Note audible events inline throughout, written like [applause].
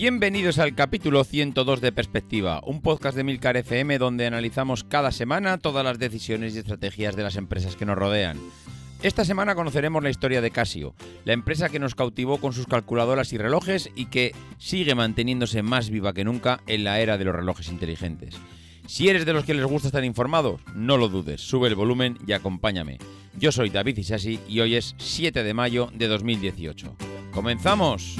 Bienvenidos al capítulo 102 de Perspectiva, un podcast de Milcar FM donde analizamos cada semana todas las decisiones y estrategias de las empresas que nos rodean. Esta semana conoceremos la historia de Casio, la empresa que nos cautivó con sus calculadoras y relojes y que sigue manteniéndose más viva que nunca en la era de los relojes inteligentes. Si eres de los que les gusta estar informados, no lo dudes, sube el volumen y acompáñame. Yo soy David Isasi y hoy es 7 de mayo de 2018. ¡Comenzamos!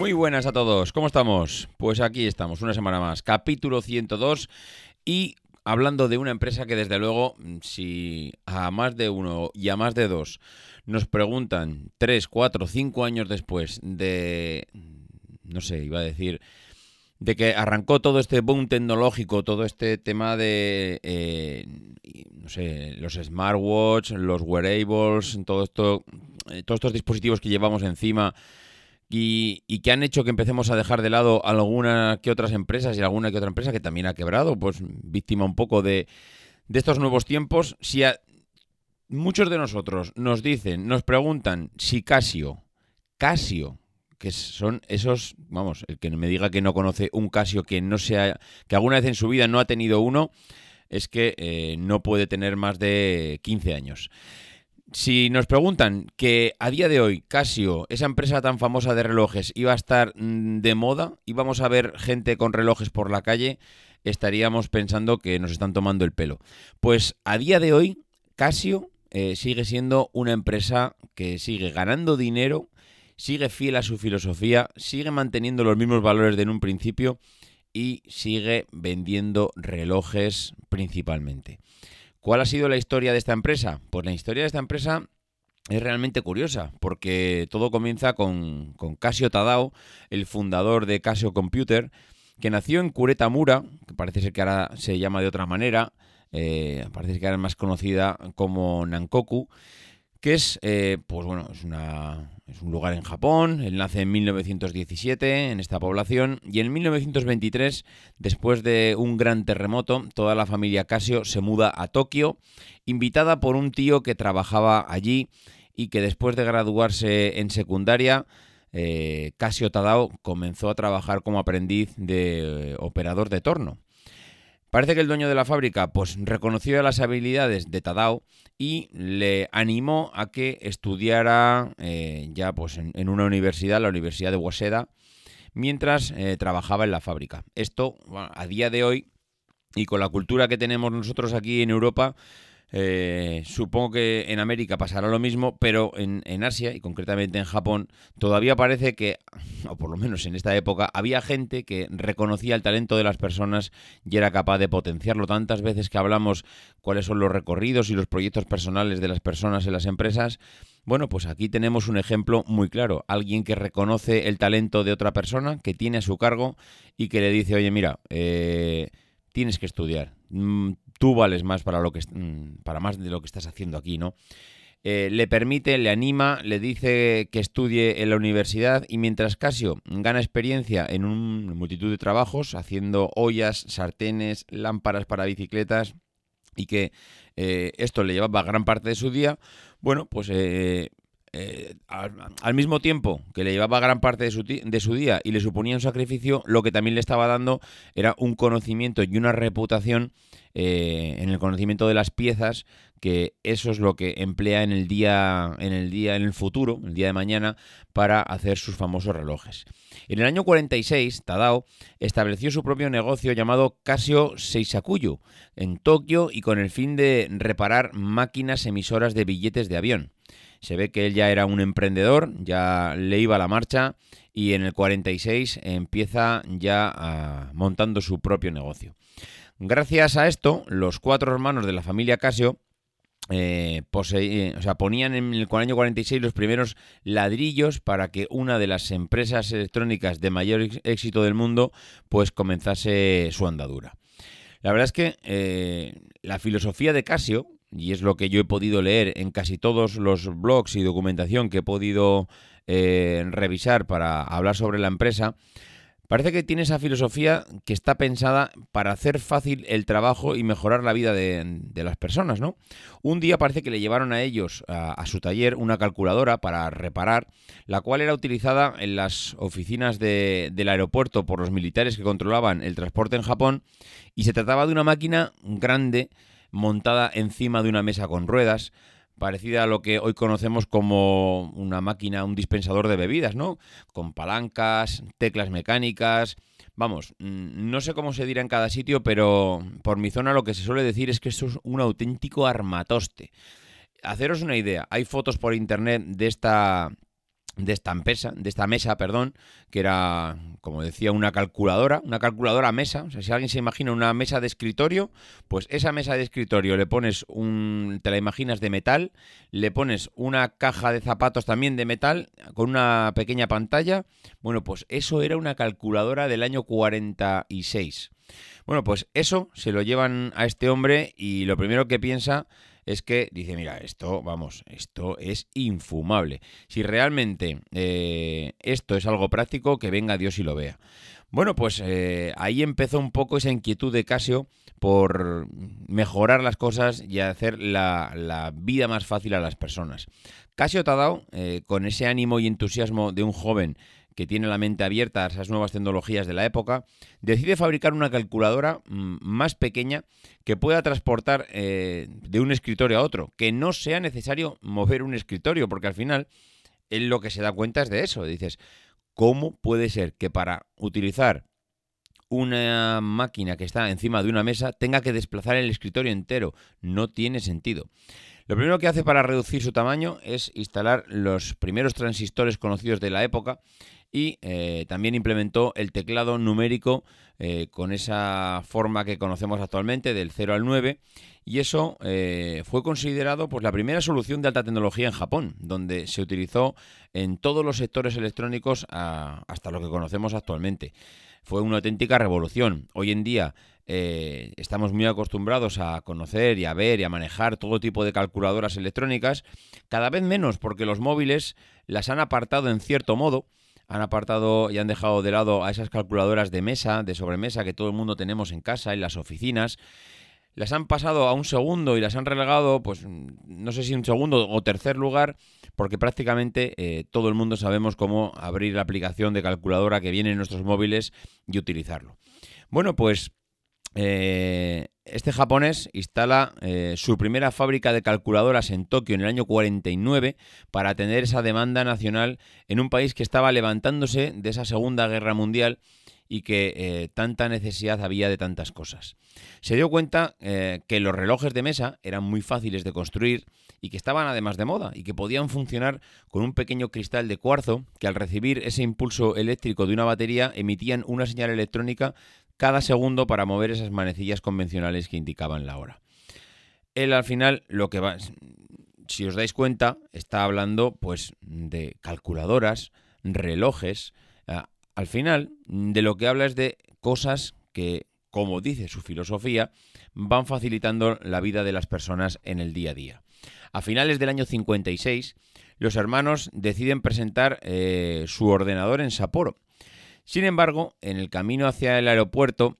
Muy buenas a todos, ¿cómo estamos? Pues aquí estamos, una semana más, capítulo 102 y hablando de una empresa que desde luego, si a más de uno y a más de dos nos preguntan tres, cuatro, cinco años después de, no sé, iba a decir, de que arrancó todo este boom tecnológico, todo este tema de, eh, no sé, los smartwatch, los wearables, todo esto, eh, todos estos dispositivos que llevamos encima y, que han hecho que empecemos a dejar de lado alguna que otras empresas y alguna que otra empresa que también ha quebrado, pues víctima un poco de, de estos nuevos tiempos. Si muchos de nosotros nos dicen, nos preguntan si Casio, Casio, que son esos, vamos, el que me diga que no conoce un Casio que no sea, que alguna vez en su vida no ha tenido uno, es que eh, no puede tener más de 15 años. Si nos preguntan que a día de hoy Casio, esa empresa tan famosa de relojes, iba a estar mm, de moda, íbamos a ver gente con relojes por la calle, estaríamos pensando que nos están tomando el pelo. Pues a día de hoy Casio eh, sigue siendo una empresa que sigue ganando dinero, sigue fiel a su filosofía, sigue manteniendo los mismos valores de en un principio y sigue vendiendo relojes principalmente. ¿Cuál ha sido la historia de esta empresa? Pues la historia de esta empresa es realmente curiosa, porque todo comienza con, Casio Tadao, el fundador de Casio Computer, que nació en Mura, que parece ser que ahora se llama de otra manera, eh, parece que ahora es más conocida como Nankoku, que es, eh, pues bueno, es, una, un lugar en Japón. Él nace en 1917 en esta población y en 1923, después de un gran terremoto, toda la familia Casio se muda a Tokio, invitada por un tío que trabajaba allí y que después de graduarse en secundaria, eh, Casio Tadao comenzó a trabajar como aprendiz de operador de torno. Parece que el dueño de la fábrica pues reconoció las habilidades de Tadao y le animó a que estudiara eh, ya pues en, una universidad, la Universidad de Waseda, mientras eh, trabajaba en la fábrica. Esto a día de hoy y con la cultura que tenemos nosotros aquí en Europa, eh, supongo que en América pasará lo mismo, pero en, Asia y concretamente en Japón todavía parece que, o por lo menos en esta época, había gente que reconocía el talento de las personas y era capaz de potenciarlo. Tantas veces que hablamos cuáles son los recorridos y los proyectos personales de las personas en las empresas, bueno, pues aquí tenemos un ejemplo muy claro. Alguien que reconoce el talento de otra persona, que tiene a su cargo y que le dice, oye, mira, eh, tienes que estudiar. Tú vales más para lo que mm, para más de lo que estás haciendo aquí, ¿no? Eh, le permite, le anima, le dice que estudie en la universidad y mientras Casio gana experiencia en una multitud de trabajos, haciendo ollas, sartenes, lámparas para bicicletas y que eh, esto le llevaba gran parte de su día, bueno, pues eh, eh, al, mismo tiempo que le llevaba gran parte de su, día y le suponía un sacrificio, lo que también le estaba dando era un conocimiento y una reputación eh, en el conocimiento de las piezas, que eso es lo que emplea en el día, en el día, en el futuro, el día de mañana, para hacer sus famosos relojes. En el año 46, Tadao estableció su propio negocio llamado Casio Seisakuyu en Tokio y con el fin de reparar máquinas emisoras de billetes de avión. Se ve que él ya era un emprendedor, ya le iba a la marcha y en el 46 empieza ya montando su propio negocio. Gracias a esto, los cuatro hermanos de la familia Casio eh, eh, o sea, ponían en el año 46 los primeros ladrillos para que una de las empresas electrónicas de mayor éxito del mundo pues comenzase su andadura. La verdad es que eh, la filosofía de Casio, y es lo que yo he podido leer en casi todos los blogs y documentación que he podido eh, revisar para hablar sobre la empresa, Parece que tiene esa filosofía que está pensada para hacer fácil el trabajo y mejorar la vida de, las personas, ¿no? Un día parece que le llevaron a ellos, a, su taller, una calculadora para reparar, la cual era utilizada en las oficinas del aeropuerto por los militares que controlaban el transporte en Japón, y se trataba de una máquina grande montada encima de una mesa con ruedas, parecida a lo que hoy conocemos como una máquina, un dispensador de bebidas, ¿no? Con palancas, teclas mecánicas. Vamos, mm, no sé cómo se dirá en cada sitio, pero por mi zona lo que se suele decir es que esto es un auténtico armatoste. Haceros una idea, hay fotos por internet de esta de esta mesa, de esta mesa, perdón, que era, como decía, una calculadora, una calculadora mesa. O sea, si alguien se imagina una mesa de escritorio, pues esa mesa de escritorio le pones un, te la imaginas de metal, le pones una caja de zapatos también de metal con una pequeña pantalla. Bueno, pues eso era una calculadora del año 46. Bueno, pues eso se lo llevan a este hombre y lo primero que piensa es que dice, mira, esto, vamos, esto es infumable. Si realmente eh, esto es algo práctico, que venga Dios y lo vea. Bueno, pues eh, ahí empezó un poco esa inquietud de Casio por mejorar las cosas y hacer la, vida más fácil a las personas. Casio Tadao, eh, con ese ánimo y entusiasmo de un joven que tiene la mente abierta a esas nuevas tecnologías de la época, decide fabricar una calculadora mm, más pequeña que pueda transportar eh, de un escritorio a otro, que no sea necesario mover un escritorio, porque al final él lo que se da cuenta es de eso. Dices, ¿cómo puede ser que para utilizar una máquina que está encima de una mesa tenga que desplazar el escritorio entero? No tiene sentido. Lo primero que hace para reducir su tamaño es instalar los primeros transistores conocidos de la época y eh, también implementó el teclado numérico eh, con esa forma que conocemos actualmente del 0 al 9 y eso eh, fue considerado pues, la primera solución de alta tecnología en Japón, donde se utilizó en todos los sectores electrónicos hasta lo que conocemos actualmente. Fue una auténtica revolución. Hoy en día estamos muy acostumbrados a conocer y a ver y a manejar todo tipo de calculadoras electrónicas, cada vez menos porque los móviles las han apartado en cierto modo han apartado y han dejado de lado a esas calculadoras de mesa, de sobremesa que todo el mundo tenemos en casa, en las oficinas. Las han pasado a un segundo y las han relegado, pues no sé si un segundo o tercer lugar, porque prácticamente eh, todo el mundo sabemos cómo abrir la aplicación de calculadora que viene en nuestros móviles y utilizarlo. Bueno, pues eh, este japonés instala eh, su primera fábrica de calculadoras en Tokio en el año 49 para atender esa demanda nacional en un país que estaba levantándose de esa Segunda Guerra Mundial y que eh, tanta necesidad había de tantas cosas. Se dio cuenta que los relojes de mesa eran muy fáciles de construir y que estaban además de moda y que podían funcionar con un pequeño cristal de cuarzo que al recibir ese impulso eléctrico de una batería emitían una señal electrónica cada segundo para mover esas manecillas convencionales que indicaban la hora. Él al final lo que va, si os dais cuenta, está hablando pues de calculadoras, relojes. Al final de lo que habla es de cosas que, como dice su filosofía, van facilitando la vida de las personas en el día a día. A finales del año 56, los hermanos deciden presentar eh, su ordenador en Sapporo sin embargo, en el camino hacia el aeropuerto,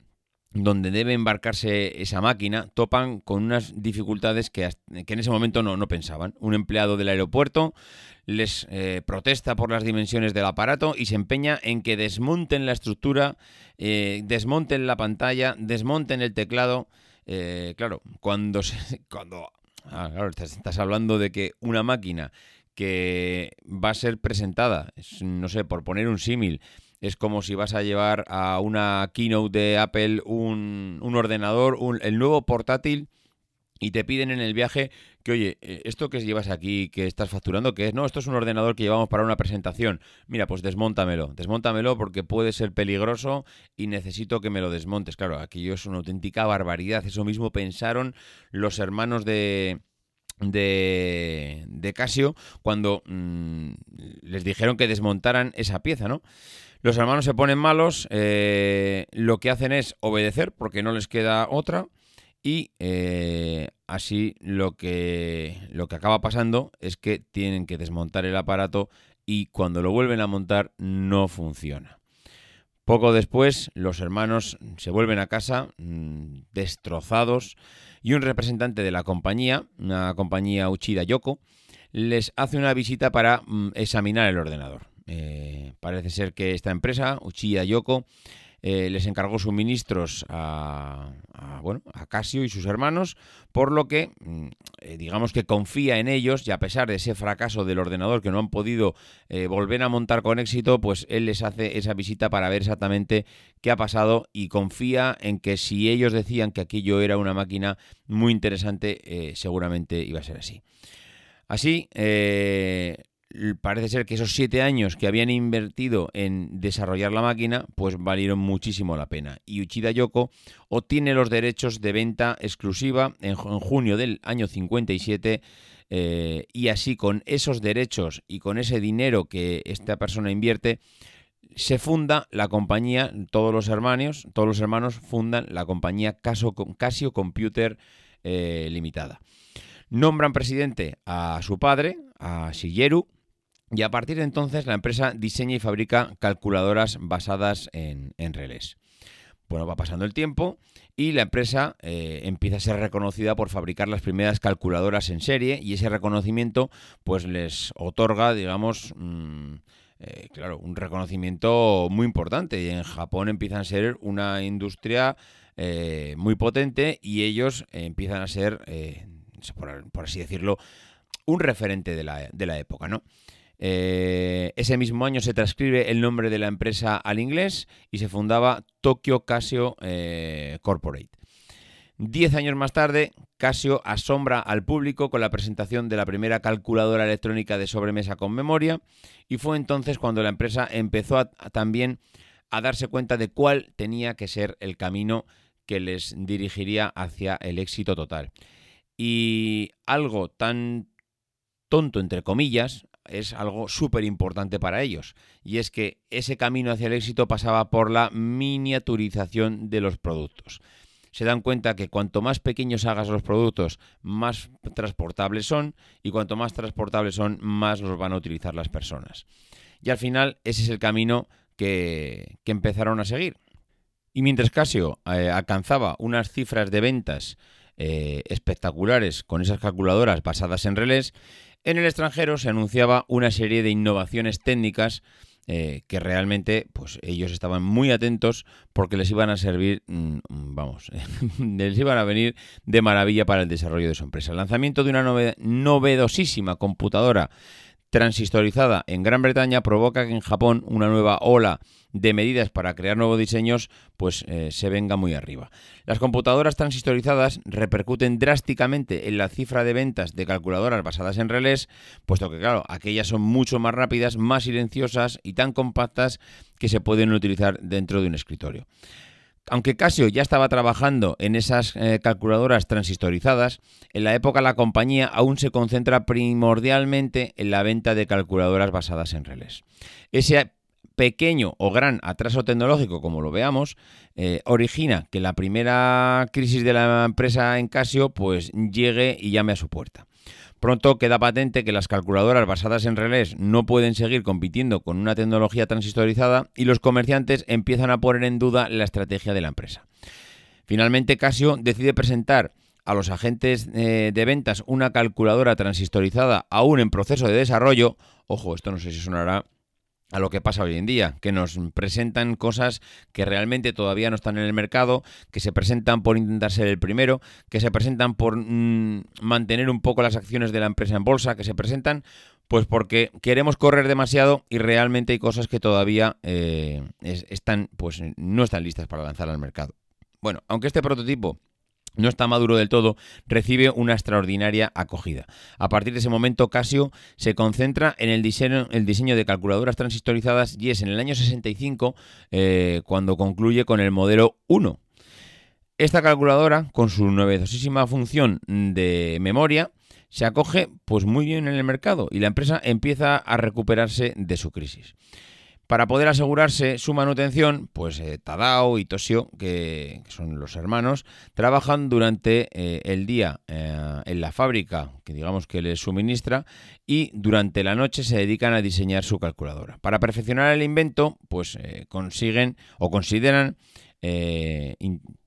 donde debe embarcarse esa máquina, topan con unas dificultades que, en ese momento no, pensaban. Un empleado del aeropuerto les eh, protesta por las dimensiones del aparato y se empeña en que desmonten la estructura, eh, desmonten la pantalla, desmonten el teclado. Eh, claro, cuando, [laughs] cuando ah, estás hablando de que una máquina que va a ser presentada, no sé, por poner un símil, es como si vas a llevar a una keynote de Apple un, ordenador, el nuevo portátil y te piden en el viaje que, oye, eh, esto que llevas aquí, que estás facturando, que es, no, esto es un ordenador que llevamos para una presentación. Mira, pues desmóntamelo, desmóntamelo porque puede ser peligroso y necesito que me lo desmontes. Claro, aquello es una auténtica barbaridad. Eso mismo pensaron los hermanos de, de, de Casio cuando mm, les dijeron que desmontaran esa pieza, ¿no? Los hermanos se ponen malos, eh, lo que hacen es obedecer porque no les queda otra y eh, así lo que, lo que acaba pasando es que tienen que desmontar el aparato y cuando lo vuelven a montar no funciona. Poco después, los hermanos se vuelven a casa mm, destrozados y un representante de la compañía, una compañía Uchida Yoko, les hace una visita para mm, examinar el ordenador. Eh, parece ser que esta empresa, Uchida Yoko, eh, les encargó suministros a, bueno, a Casio y sus hermanos, por lo que mm, eh, digamos que confía en ellos y a pesar de ese fracaso del ordenador que no han podido eh, volver a montar con éxito, pues él les hace esa visita para ver exactamente qué ha pasado y confía en que si ellos decían que aquello era una máquina muy interesante, seguramente iba a ser así. Así, parece ser que esos siete años que habían invertido en desarrollar la máquina, pues valieron muchísimo la pena. Y Uchida Yoko obtiene los derechos de venta exclusiva en, junio del año 57. Eh, y así con esos derechos y con ese dinero que esta persona invierte, se funda la compañía, todos los hermanos, todos los hermanos fundan la compañía Casio, Computer eh, Limitada. Nombran presidente a su padre, a Shigeru, y a partir de entonces la empresa diseña y fabrica calculadoras basadas en, relés. Bueno, va pasando el tiempo y la empresa eh, empieza a ser reconocida por fabricar las primeras calculadoras en serie y ese reconocimiento pues les otorga, digamos, mm, eh, claro, un reconocimiento muy importante. Y en Japón empiezan a ser una industria eh, muy potente y ellos empiezan a ser, por, así decirlo, un referente de la, de la época, ¿no? Eh, ese mismo año se transcribe el nombre de la empresa al inglés y se fundaba Tokyo Casio eh, Corporate. Diez años más tarde, Casio asombra al público con la presentación de la primera calculadora electrónica de sobremesa con memoria y fue entonces cuando la empresa empezó también a darse cuenta de cuál tenía que ser el camino que les dirigiría hacia el éxito total. Y algo tan tonto, entre comillas, es algo súper importante para ellos. Y es que ese camino hacia el éxito pasaba por la miniaturización de los productos. Se dan cuenta que cuanto más pequeños hagas los productos, más transportables son, y cuanto más transportables son, más los van a utilizar las personas. Y al final ese es el camino que, empezaron a seguir. Y mientras Casio eh, alcanzaba unas cifras de ventas eh, espectaculares con esas calculadoras basadas en relés, en el extranjero se anunciaba una serie de innovaciones técnicas eh, que realmente pues ellos estaban muy atentos porque les iban a servir, mm, vamos, [laughs] les iban a venir de maravilla para el desarrollo de su empresa. El lanzamiento de una novedosísima computadora transistorizada en Gran Bretaña provoca que en Japón una nueva ola de medidas para crear nuevos diseños pues eh, se venga muy arriba. Las computadoras transistorizadas repercuten drásticamente en la cifra de ventas de calculadoras basadas en relés, puesto que claro, aquellas son mucho más rápidas, más silenciosas y tan compactas que se pueden utilizar dentro de un escritorio. Aunque Casio ya estaba trabajando en esas eh, calculadoras transistorizadas, en la época la compañía aún se concentra primordialmente en la venta de calculadoras basadas en relés. Ese pequeño o gran atraso tecnológico, como lo veamos, eh, origina que la primera crisis de la empresa en Casio pues llegue y llame a su puerta. Pronto queda patente que las calculadoras basadas en relés no pueden seguir compitiendo con una tecnología transistorizada y los comerciantes empiezan a poner en duda la estrategia de la empresa. Finalmente, Casio decide presentar a los agentes eh, de ventas una calculadora transistorizada aún en proceso de desarrollo. Ojo, esto no sé si sonará a lo que pasa hoy en día, que nos presentan cosas que realmente todavía no están en el mercado, que se presentan por intentar ser el primero, que se presentan por mm, mantener un poco las acciones de la empresa en bolsa, que se presentan pues porque queremos correr demasiado y realmente hay cosas que todavía eh, están, pues no están listas para lanzar al mercado. Bueno, aunque este prototipo no está maduro del todo, recibe una extraordinaria acogida. A partir de ese momento, Casio se concentra en el diseño, de calculadoras transistorizadas y es en el año 65 eh, cuando concluye con el modelo 1. Esta calculadora, con su novedosísima función de memoria, se acoge pues muy bien en el mercado y la empresa empieza a recuperarse de su crisis. Para poder asegurarse su manutención, pues eh, Tadao y Toshio, que, son los hermanos, trabajan durante eh, el día eh, en la fábrica que digamos que les suministra y durante la noche se dedican a diseñar su calculadora. Para perfeccionar el invento, pues consiguen o consideran eh,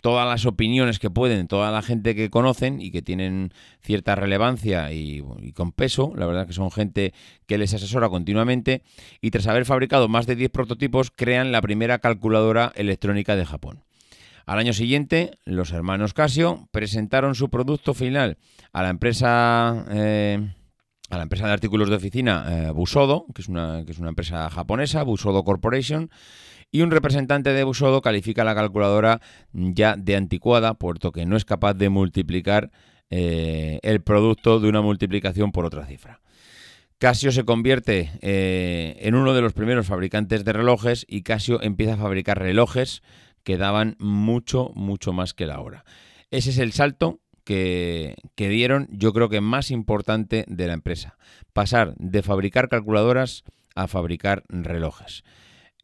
todas las opiniones que pueden, toda la gente que conocen y que tienen cierta relevancia y, con peso, la verdad que son gente que les asesora continuamente, y tras haber fabricado más de 10 prototipos, crean la primera calculadora electrónica de Japón. Al año siguiente, los hermanos Casio presentaron su producto final a la empresa... Eh, a la empresa de artículos de oficina eh, Busodo, que es, una, que es una empresa japonesa, Busodo Corporation, y un representante de Busodo califica la calculadora ya de anticuada, puesto que no es capaz de multiplicar eh, el producto de una multiplicación por otra cifra. Casio se convierte eh, en uno de los primeros fabricantes de relojes y Casio empieza a fabricar relojes que daban mucho, mucho más que la hora. Ese es el salto que, que, dieron, yo creo que más importante de la empresa. Pasar de fabricar calculadoras a fabricar relojes.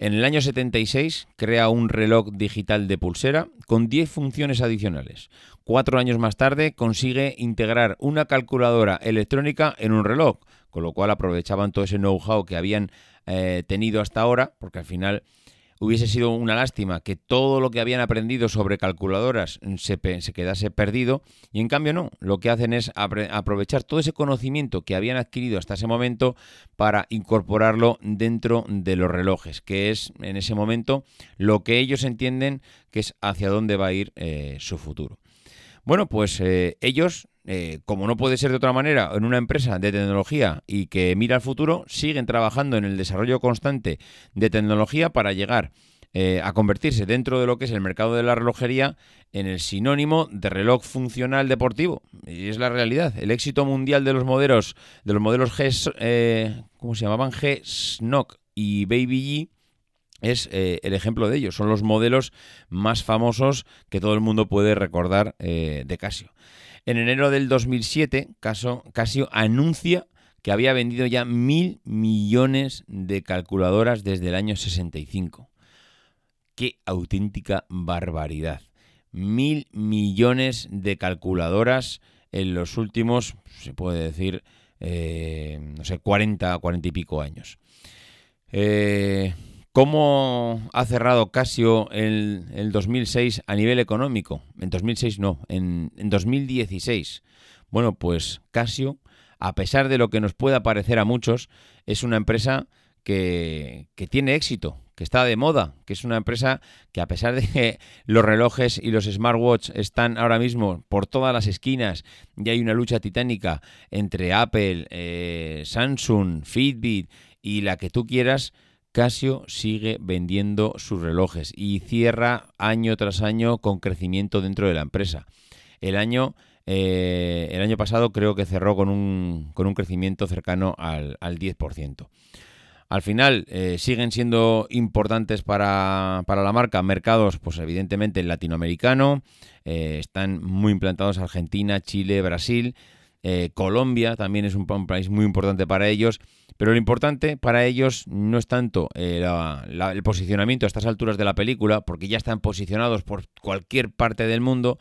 En el año 76 crea un reloj digital de pulsera con 10 funciones adicionales. Cuatro años más tarde consigue integrar una calculadora electrónica en un reloj, con lo cual aprovechaban todo ese know-how que habían eh, tenido hasta ahora, porque al final hubiese sido una lástima que todo lo que habían aprendido sobre calculadoras se, se quedase perdido y en cambio no, lo que hacen es aprovechar todo ese conocimiento que habían adquirido hasta ese momento para incorporarlo dentro de los relojes, que es en ese momento lo que ellos entienden que es hacia dónde va a ir eh, su futuro. Bueno, pues eh, ellos eh, como no puede ser de otra manera, en una empresa de tecnología y que mira al futuro, siguen trabajando en el desarrollo constante de tecnología para llegar eh, a convertirse dentro de lo que es el mercado de la relojería en el sinónimo de reloj funcional deportivo. Y es la realidad. El éxito mundial de los modelos, de los modelos G, eh, ¿cómo se llamaban? G, Snock y Baby G es el ejemplo de ellos. Son los modelos más famosos que todo el mundo puede recordar de Casio. En enero del 2007, Casio anuncia que había vendido ya mil millones de calculadoras desde el año 65. ¡Qué auténtica barbaridad! Mil millones de calculadoras en los últimos, se puede decir, eh, no sé, 40, 40 y pico años. Eh, ¿Cómo ha cerrado Casio el, el, 2006 a nivel económico? En 2006 no, en, 2016. Bueno, pues Casio, a pesar de lo que nos pueda parecer a muchos, es una empresa que, tiene éxito, que está de moda, que es una empresa que a pesar de que los relojes y los smartwatches están ahora mismo por todas las esquinas y hay una lucha titánica entre Apple, eh, Samsung, Fitbit y la que tú quieras, Casio sigue vendiendo sus relojes y cierra año tras año con crecimiento dentro de la empresa. El año, eh, el año pasado creo que cerró con un, con un crecimiento cercano al, 10%. Al final eh, siguen siendo importantes para, la marca mercados, pues evidentemente el latinoamericano, eh, están muy implantados Argentina, Chile, Brasil, Colombia también es un país muy importante para ellos pero lo importante para ellos no es tanto eh, el posicionamiento a estas alturas de la película, porque ya están posicionados por cualquier parte del mundo,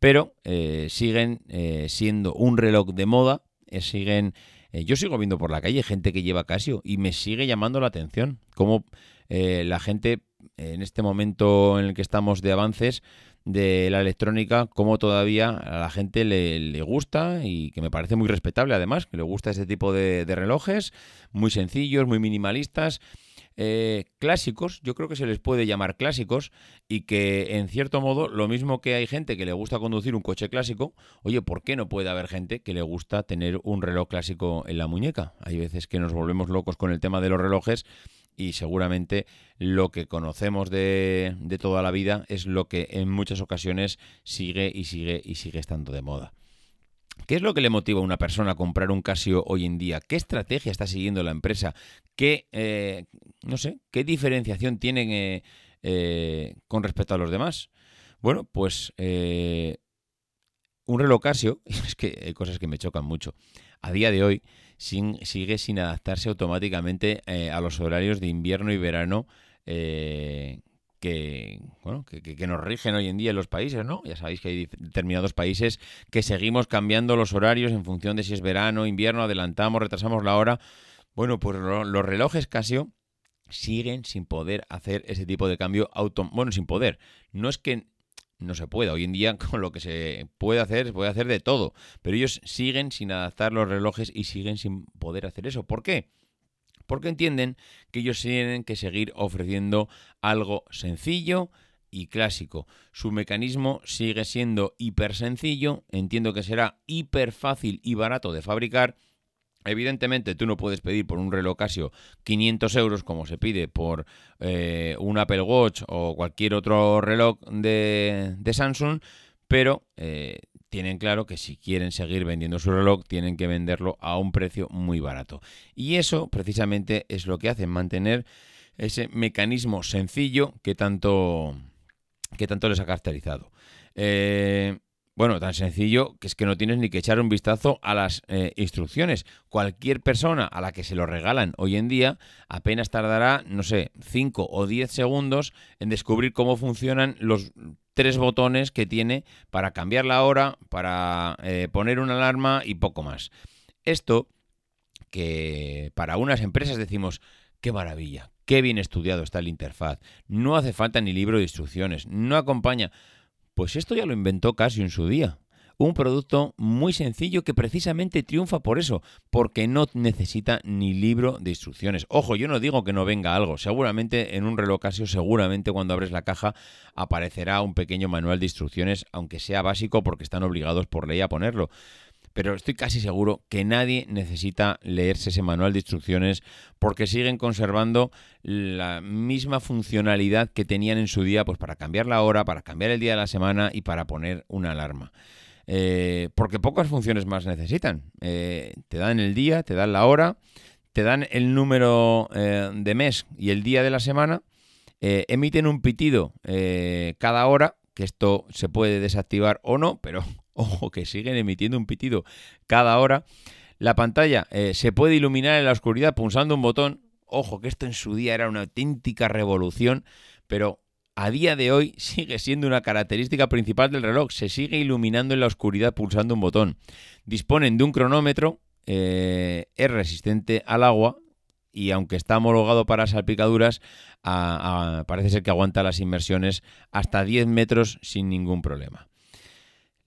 pero eh, siguen eh, siendo un reloj de moda, siguen... yo sigo viendo por la calle gente que lleva Casio y me sigue llamando la atención cómo la gente en este momento en el que estamos de avances de la electrónica, como todavía a la gente le, gusta y que me parece muy respetable además, que le gusta este tipo de, relojes, muy sencillos, muy minimalistas. Eh, clásicos, yo creo que se les puede llamar clásicos y que en cierto modo, lo mismo que hay gente que le gusta conducir un coche clásico, oye, ¿por qué no puede haber gente que le gusta tener un reloj clásico en la muñeca? Hay veces que nos volvemos locos con el tema de los relojes y seguramente lo que conocemos de, toda la vida es lo que en muchas ocasiones sigue y sigue y sigue estando de moda. ¿Qué es lo que le motiva a una persona a comprar un Casio hoy en día? ¿Qué estrategia está siguiendo la empresa? ¿Qué, eh, no sé, qué diferenciación tienen eh, eh, con respecto a los demás? Bueno, pues un reloj Casio, [laughs] es que hay cosas que me chocan mucho, a día de hoy sigue sin adaptarse automáticamente eh, a los horarios de invierno y verano eh, que, bueno, que, nos rigen hoy en día en los países, ¿no? Ya sabéis que hay determinados países que seguimos cambiando los horarios en función de si es verano, invierno, adelantamos, retrasamos la hora. Bueno, pues los relojes Casio siguen sin poder hacer ese tipo de cambio auto bueno sin poder no es que no se pueda hoy en día [laughs] con lo que se puede hacer se puede hacer de todo pero ellos siguen sin adaptar los relojes y siguen sin poder hacer eso ¿por qué? porque entienden que ellos tienen que seguir ofreciendo algo sencillo y clásico. Su mecanismo sigue siendo hiper sencillo, entiendo que será hiper fácil y barato de fabricar. Evidentemente tú no puedes pedir por un reloj Casio 500 euros como se pide por eh, un Apple Watch o cualquier otro reloj de, Samsung, pero eh, tienen claro que si quieren seguir vendiendo su reloj, tienen que venderlo a un precio muy barato. Y eso precisamente es lo que hacen, mantener ese mecanismo sencillo que tanto, que tanto les ha caracterizado. Eh, bueno, tan sencillo que es que no tienes ni que echar un vistazo a las eh, instrucciones. Cualquier persona a la que se lo regalan hoy en día apenas tardará, no sé, 5 o 10 segundos en descubrir cómo funcionan los tres botones que tiene para cambiar la hora, para eh, poner una alarma y poco más. Esto que para unas empresas decimos, qué maravilla, qué bien estudiado está el interfaz, no hace falta ni libro de instrucciones, no acompaña. Pues esto ya lo inventó Casio en su día. Un producto muy sencillo que precisamente triunfa por eso, porque no necesita ni libro de instrucciones. Ojo, yo no digo que no venga algo. Seguramente en un reloj Casio, seguramente cuando abres la caja aparecerá un pequeño manual de instrucciones, aunque sea básico porque están obligados por ley a ponerlo pero estoy casi seguro que nadie necesita leerse ese manual de instrucciones porque siguen conservando la misma funcionalidad que tenían en su día pues para cambiar la hora, para cambiar el día de la semana y para poner una alarma. Eh, porque pocas funciones más necesitan. Eh, te dan el día, te dan la hora, te dan el número eh, de mes y el día de la semana, emiten un pitido cada hora, que esto se puede desactivar o no, pero [laughs] ojo que siguen emitiendo un pitido cada hora. La pantalla eh, se puede iluminar en la oscuridad pulsando un botón. Ojo que esto en su día era una auténtica revolución, pero a día de hoy [laughs] sigue siendo una característica principal del reloj. Se sigue iluminando en la oscuridad pulsando un botón. Disponen de un cronómetro, eh, es resistente al agua y aunque está homologado para salpicaduras, parece ser que aguanta las inmersiones hasta 10 metros sin ningún problema.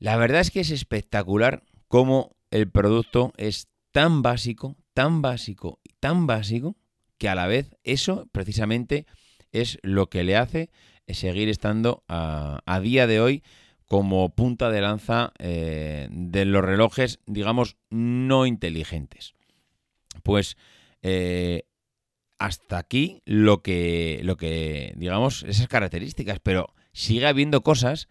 La verdad es que es espectacular cómo el producto es tan básico, tan básico tan básico que a la vez eso precisamente es lo que le hace seguir estando a, día de hoy como punta de lanza eh, de los relojes, digamos, no inteligentes. Pues eh, hasta aquí lo que, lo que, digamos, esas características, pero sigue habiendo cosas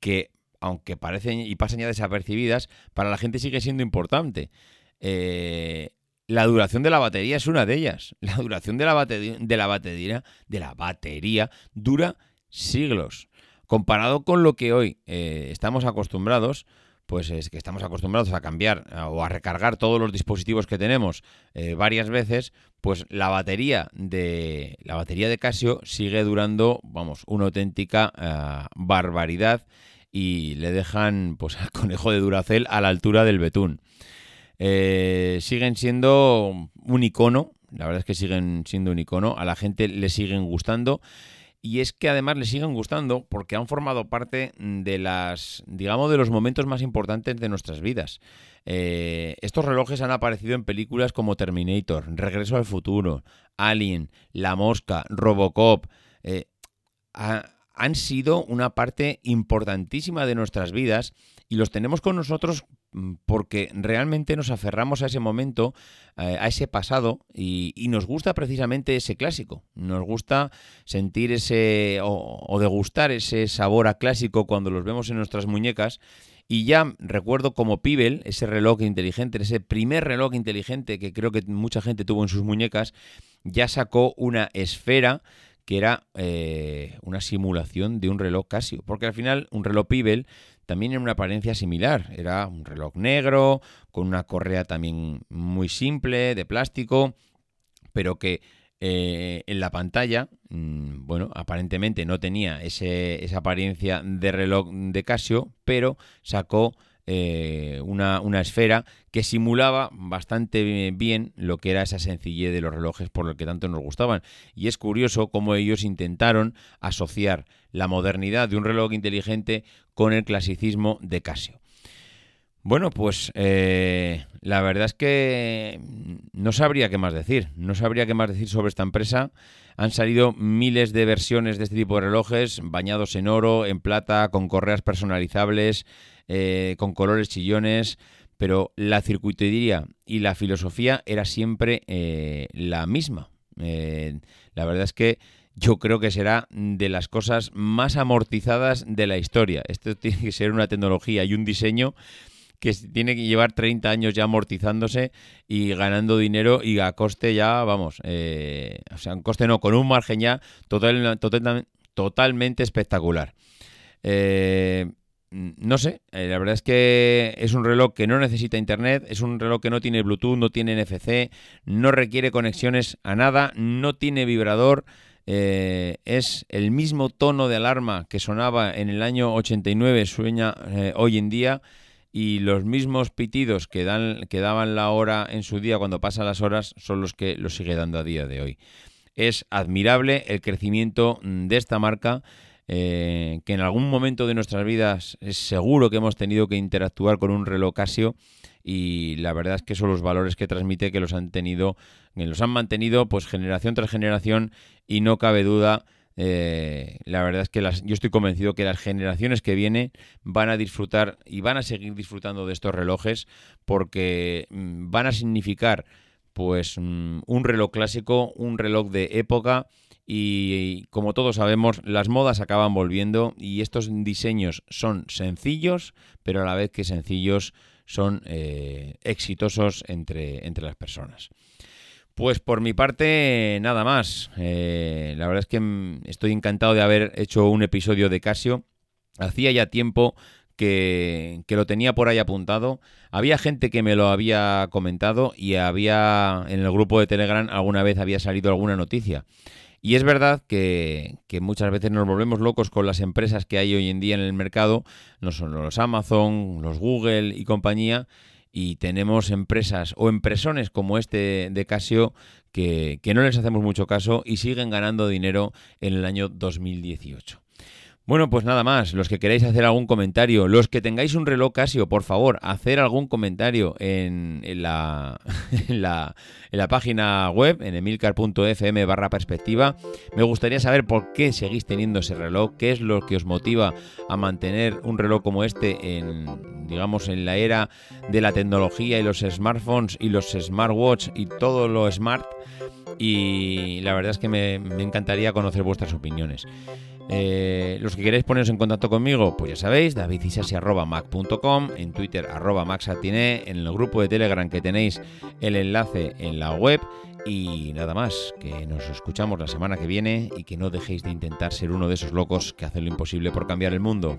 que aunque parecen y pasan ya desapercibidas, para la gente sigue siendo importante. Eh, la duración de la batería es una de ellas. [laughs] La duración de la, batería, de la batería, de la batería dura siglos. Comparado con lo que hoy eh, estamos acostumbrados, pues es que estamos acostumbrados a cambiar o a recargar todos los dispositivos que tenemos eh, varias veces, pues la batería de la batería de Casio sigue durando, vamos, una auténtica barbaridad y le dejan pues al conejo de Duracel a la altura del betún. Eh, siguen siendo un icono, la verdad es que siguen siendo un icono, a la gente le siguen gustando y es que además le siguen gustando porque han formado parte de las, digamos, de los momentos más importantes de nuestras vidas. Eh, estos relojes han aparecido en películas como Terminator, Regreso al Futuro, Alien, La Mosca, Robocop. Eh, han sido una parte importantísima de nuestras vidas y los tenemos con nosotros mm, porque realmente nos aferramos a ese momento, eh, a ese pasado y, nos gusta precisamente ese clásico. Nos gusta sentir ese o, o, degustar ese sabor a clásico cuando los vemos en nuestras muñecas. Y ya recuerdo como Pibel, ese reloj inteligente, ese primer reloj inteligente que creo que mucha gente tuvo en sus muñecas, ya sacó una esfera que era eh, una simulación de un reloj Casio, porque al final un reloj Pibel también era una apariencia similar, era un reloj negro, con una correa también muy simple, de plástico, pero que eh, en la pantalla, mm, bueno, aparentemente no tenía esa apariencia de reloj de Casio, pero sacó eh, una, una, esfera que simulaba bastante bien lo que era esa sencillez de los relojes por lo que tanto nos gustaban. Y es curioso cómo ellos intentaron asociar la modernidad de un reloj inteligente con el clasicismo de Casio. Bueno, pues eh, la verdad es que no sabría qué más decir. No sabría qué más decir sobre esta empresa. Han salido miles de versiones de este tipo de relojes, bañados en oro, en plata, con correas personalizables, eh, con colores chillones, pero la circuitería y la filosofía era siempre eh, la misma. la verdad es que yo creo que será de las cosas más amortizadas de la historia. Esto tiene que ser una tecnología y un diseño que tiene que llevar 30 años ya amortizándose y ganando dinero y a coste ya, vamos, eh, o sea, un coste no, con un margen ya total, totalmente espectacular. Eh, no sé, eh, la verdad es que es un reloj que no necesita internet, es un reloj que no tiene Bluetooth, no tiene NFC, no requiere conexiones a nada, no tiene vibrador. es el mismo tono de alarma que sonaba en el año 89, sueña hoy en día y los mismos pitidos que, dan, que daban la hora en su día cuando pasan las horas son los que lo sigue dando a día de hoy. Es admirable el crecimiento de esta marca. Eh, que en algún momento de nuestras vidas es seguro que hemos tenido que interactuar con un reloj Casio y la verdad es que son los valores que transmite que los han tenido, que los han mantenido pues generación tras generación y no cabe duda eh, la verdad es que yo estoy convencido que las generaciones que vienen van a disfrutar y van a seguir disfrutando de estos relojes porque mm, van a significar pues mm, un reloj clásico, un reloj de época y como todos sabemos las modas acaban volviendo y estos diseños son sencillos pero a la vez que sencillos son eh, exitosos entre, entre las personas. Pues por mi parte, nada más. Eh, la verdad es que mm, estoy encantado de haber hecho un episodio de Casio. Hacía ya tiempo que, lo tenía por ahí apuntado. Había gente que me lo había comentado y había en el grupo de Telegram alguna vez había salido alguna noticia. Y es verdad que, que, muchas veces nos volvemos locos con las empresas que hay hoy en día en el mercado, no son los Amazon, los Google y compañía, y tenemos empresas o empresones como este de Casio que, que no les hacemos mucho caso y siguen ganando dinero en el año 2018. Bueno, pues nada más. Los que queráis hacer algún comentario, los que tengáis un reloj Casio, por favor, hacer algún comentario en, la, [laughs] en, la, en la, página web, en emilcar.fm barra perspectiva. Me gustaría saber por qué seguís teniendo ese reloj, qué es lo que os motiva a mantener un reloj como este en, digamos, en la era de la tecnología y los smartphones y los smartwatch y todo lo smart. Y la verdad es que me, encantaría conocer vuestras opiniones. Eh, los que queréis poneros en contacto conmigo, pues ya sabéis, davidisasi.mac.com, en Twitter arroba maxatiné, en el grupo de Telegram que tenéis el enlace en la web y nada más, que nos escuchamos la semana que viene y que no dejéis de intentar ser uno de esos locos que hacen lo imposible por cambiar el mundo.